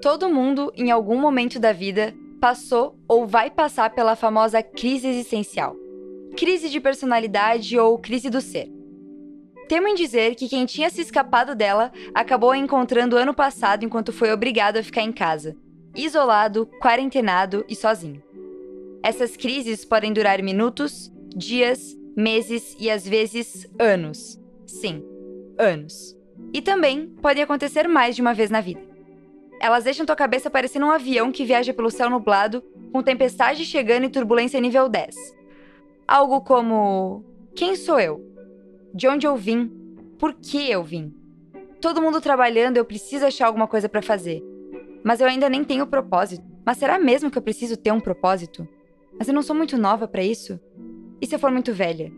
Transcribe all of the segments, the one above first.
Todo mundo, em algum momento da vida, passou ou vai passar pela famosa crise existencial. Crise de personalidade ou crise do ser. Temo em dizer que quem tinha se escapado dela acabou a encontrando ano passado enquanto foi obrigado a ficar em casa, isolado, quarentenado e sozinho. Essas crises podem durar minutos, dias, meses e às vezes anos. Sim, anos. E também podem acontecer mais de uma vez na vida. Elas deixam tua cabeça parecendo um avião que viaja pelo céu nublado, com tempestade chegando e turbulência nível 10. Algo como: Quem sou eu? De onde eu vim? Por que eu vim? Todo mundo trabalhando, eu preciso achar alguma coisa para fazer. Mas eu ainda nem tenho propósito. Mas será mesmo que eu preciso ter um propósito? Mas eu não sou muito nova para isso? E se eu for muito velha?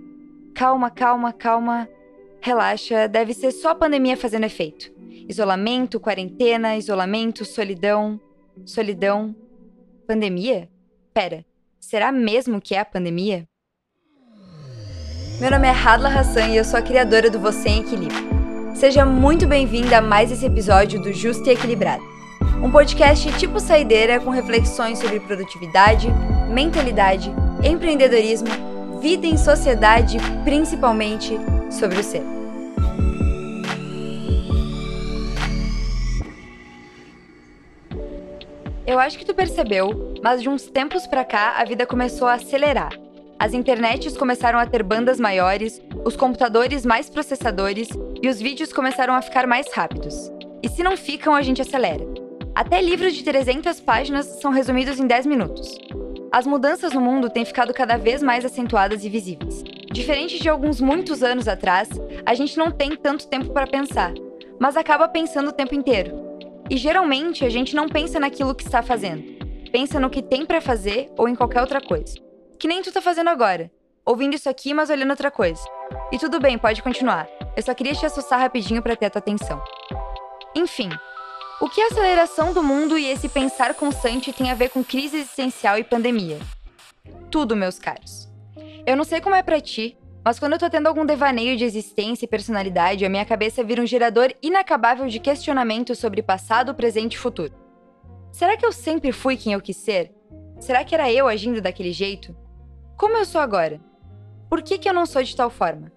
Calma, calma, calma. Relaxa, deve ser só a pandemia fazendo efeito. Isolamento, quarentena, isolamento, solidão. Solidão. Pandemia? Pera, será mesmo que é a pandemia? Meu nome é Hadla Hassan e eu sou a criadora do Você em Equilíbrio. Seja muito bem-vinda a mais esse episódio do Justo e Equilibrado. Um podcast tipo saideira com reflexões sobre produtividade, mentalidade, empreendedorismo, vida em sociedade e principalmente sobre o ser. Eu acho que tu percebeu, mas de uns tempos pra cá a vida começou a acelerar. As internets começaram a ter bandas maiores, os computadores mais processadores e os vídeos começaram a ficar mais rápidos. E se não ficam, a gente acelera. Até livros de 300 páginas são resumidos em 10 minutos. As mudanças no mundo têm ficado cada vez mais acentuadas e visíveis. Diferente de alguns muitos anos atrás, a gente não tem tanto tempo para pensar, mas acaba pensando o tempo inteiro. E geralmente a gente não pensa naquilo que está fazendo. Pensa no que tem para fazer ou em qualquer outra coisa. Que nem tu tá fazendo agora. Ouvindo isso aqui, mas olhando outra coisa. E tudo bem, pode continuar. Eu só queria te assustar rapidinho para ter a tua atenção. Enfim, o que a aceleração do mundo e esse pensar constante tem a ver com crise existencial e pandemia? Tudo, meus caros. Eu não sei como é para ti, mas quando eu tô tendo algum devaneio de existência e personalidade, a minha cabeça vira um gerador inacabável de questionamentos sobre passado, presente e futuro. Será que eu sempre fui quem eu quis ser? Será que era eu agindo daquele jeito? Como eu sou agora? Por que, que eu não sou de tal forma?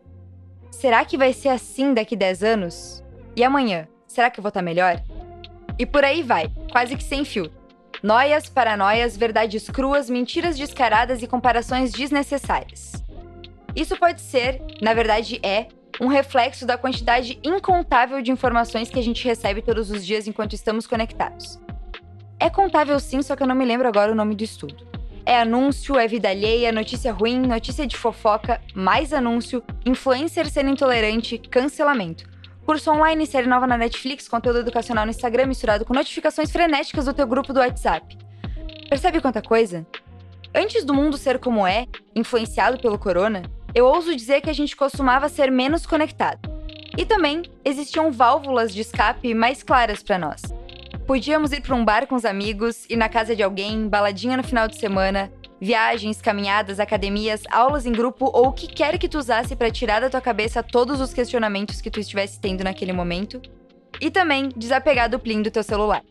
Será que vai ser assim daqui 10 anos? E amanhã? Será que eu vou estar tá melhor? E por aí vai, quase que sem fio. Noias, paranoias, verdades cruas, mentiras descaradas e comparações desnecessárias. Isso pode ser, na verdade é, um reflexo da quantidade incontável de informações que a gente recebe todos os dias enquanto estamos conectados. É contável sim, só que eu não me lembro agora o nome do estudo. É anúncio, é vida alheia, notícia ruim, notícia de fofoca, mais anúncio, influencer sendo intolerante, cancelamento. Curso online, série nova na Netflix, conteúdo educacional no Instagram misturado com notificações frenéticas do teu grupo do WhatsApp. Percebe quanta coisa? Antes do mundo ser como é, influenciado pelo corona, eu ouso dizer que a gente costumava ser menos conectado. E também existiam válvulas de escape mais claras para nós. Podíamos ir para um bar com os amigos, ir na casa de alguém, baladinha no final de semana, viagens, caminhadas, academias, aulas em grupo ou o que quer que tu usasse para tirar da tua cabeça todos os questionamentos que tu estivesse tendo naquele momento. E também desapegar do plim do teu celular.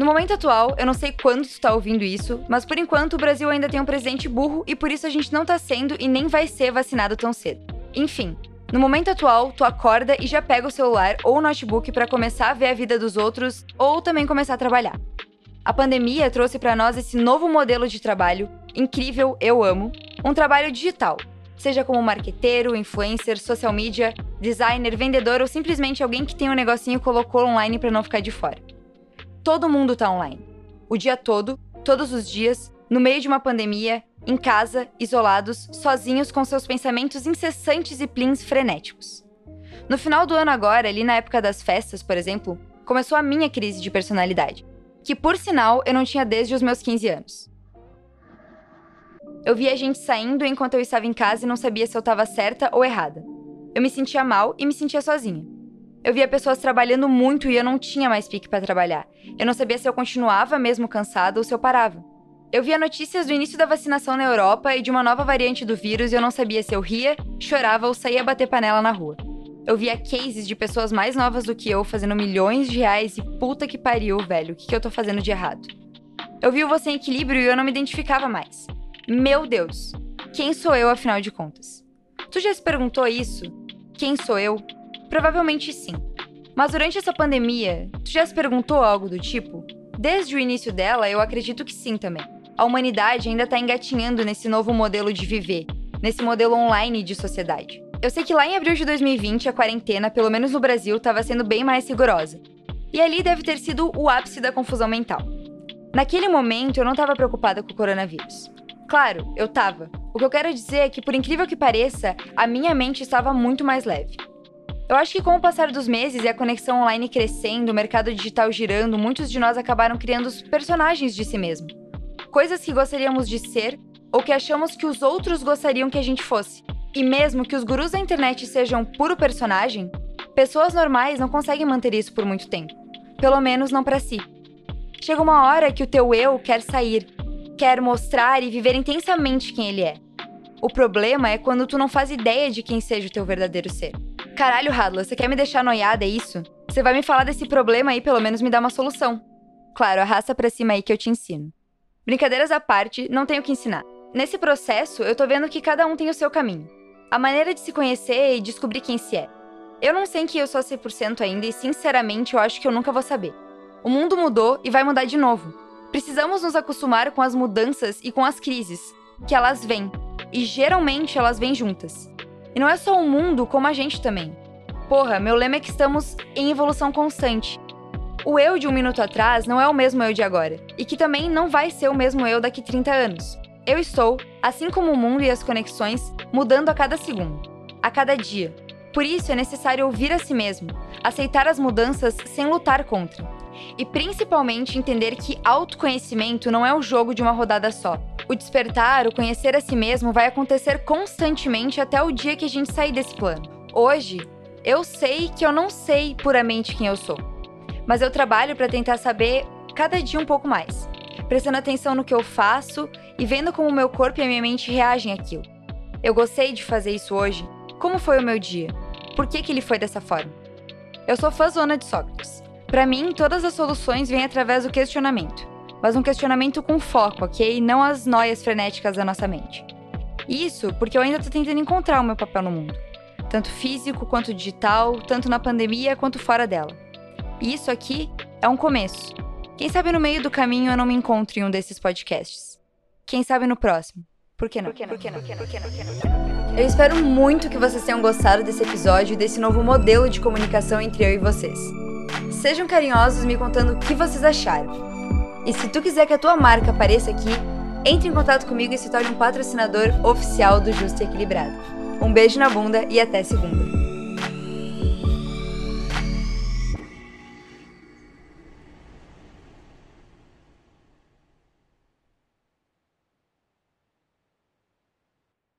No momento atual, eu não sei quando tu tá ouvindo isso, mas por enquanto o Brasil ainda tem um presidente burro e por isso a gente não tá sendo e nem vai ser vacinado tão cedo. Enfim, no momento atual, tu acorda e já pega o celular ou o notebook para começar a ver a vida dos outros ou também começar a trabalhar. A pandemia trouxe para nós esse novo modelo de trabalho, incrível, eu amo, um trabalho digital, seja como marqueteiro, influencer, social media, designer, vendedor ou simplesmente alguém que tem um negocinho e colocou online para não ficar de fora. Todo mundo tá online. O dia todo, todos os dias, no meio de uma pandemia, em casa, isolados, sozinhos com seus pensamentos incessantes e plins frenéticos. No final do ano agora, ali na época das festas, por exemplo, começou a minha crise de personalidade, que por sinal eu não tinha desde os meus 15 anos. Eu via gente saindo enquanto eu estava em casa e não sabia se eu estava certa ou errada. Eu me sentia mal e me sentia sozinha. Eu via pessoas trabalhando muito e eu não tinha mais pique para trabalhar. Eu não sabia se eu continuava mesmo cansada ou se eu parava. Eu via notícias do início da vacinação na Europa e de uma nova variante do vírus e eu não sabia se eu ria, chorava ou saía bater panela na rua. eu via cases de pessoas mais novas do que eu fazendo milhões de reais e puta que pariu, velho, o que, que eu tô fazendo de errado? Eu vi você em equilíbrio e eu não me identificava mais. Meu Deus, quem sou eu afinal de contas? Tu já se perguntou isso? Quem sou eu? Provavelmente sim. Mas durante essa pandemia, tu já se perguntou algo do tipo? Desde o início dela, eu acredito que sim também. A humanidade ainda está engatinhando nesse novo modelo de viver, nesse modelo online de sociedade. Eu sei que lá em abril de 2020, a quarentena, pelo menos no Brasil, estava sendo bem mais rigorosa. E ali deve ter sido o ápice da confusão mental. Naquele momento, eu não estava preocupada com o coronavírus. Claro, eu estava. O que eu quero dizer é que, por incrível que pareça, a minha mente estava muito mais leve. Eu acho que com o passar dos meses e a conexão online crescendo, o mercado digital girando, muitos de nós acabaram criando os personagens de si mesmo. Coisas que gostaríamos de ser ou que achamos que os outros gostariam que a gente fosse. E mesmo que os gurus da internet sejam puro personagem, pessoas normais não conseguem manter isso por muito tempo. Pelo menos não para si. Chega uma hora que o teu eu quer sair, quer mostrar e viver intensamente quem ele é. O problema é quando tu não faz ideia de quem seja o teu verdadeiro ser. Caralho, Hadla, você quer me deixar noiada, é isso? Você vai me falar desse problema aí, pelo menos me dá uma solução. Claro, arrasta pra cima aí que eu te ensino. Brincadeiras à parte, não tenho que ensinar. Nesse processo, eu tô vendo que cada um tem o seu caminho. A maneira de se conhecer e descobrir quem se é. Eu não sei que eu sou 100% ainda e, sinceramente, eu acho que eu nunca vou saber. O mundo mudou e vai mudar de novo. Precisamos nos acostumar com as mudanças e com as crises, que elas vêm, e geralmente elas vêm juntas. E não é só o mundo, como a gente também. Porra, meu lema é que estamos em evolução constante. O eu de um minuto atrás não é o mesmo eu de agora, e que também não vai ser o mesmo eu daqui 30 anos. Eu estou, assim como o mundo e as conexões, mudando a cada segundo, a cada dia. Por isso é necessário ouvir a si mesmo, aceitar as mudanças sem lutar contra. E principalmente entender que autoconhecimento não é o jogo de uma rodada só. O despertar, o conhecer a si mesmo vai acontecer constantemente até o dia que a gente sair desse plano. Hoje, eu sei que eu não sei puramente quem eu sou, mas eu trabalho para tentar saber cada dia um pouco mais, prestando atenção no que eu faço e vendo como o meu corpo e a minha mente reagem àquilo. Eu gostei de fazer isso hoje. Como foi o meu dia? Por que, que ele foi dessa forma? Eu sou fãzona de Sócrates. Para mim, todas as soluções vêm através do questionamento mas um questionamento com foco, ok? Não as noias frenéticas da nossa mente. Isso porque eu ainda estou tentando encontrar o meu papel no mundo, tanto físico quanto digital, tanto na pandemia quanto fora dela. E isso aqui é um começo. Quem sabe no meio do caminho eu não me encontro em um desses podcasts. Quem sabe no próximo. Por que não? Eu espero muito que vocês tenham gostado desse episódio e desse novo modelo de comunicação entre eu e vocês. Sejam carinhosos me contando o que vocês acharam. E se tu quiser que a tua marca apareça aqui, entre em contato comigo e se torne um patrocinador oficial do Justo e Equilibrado. Um beijo na bunda e até segunda.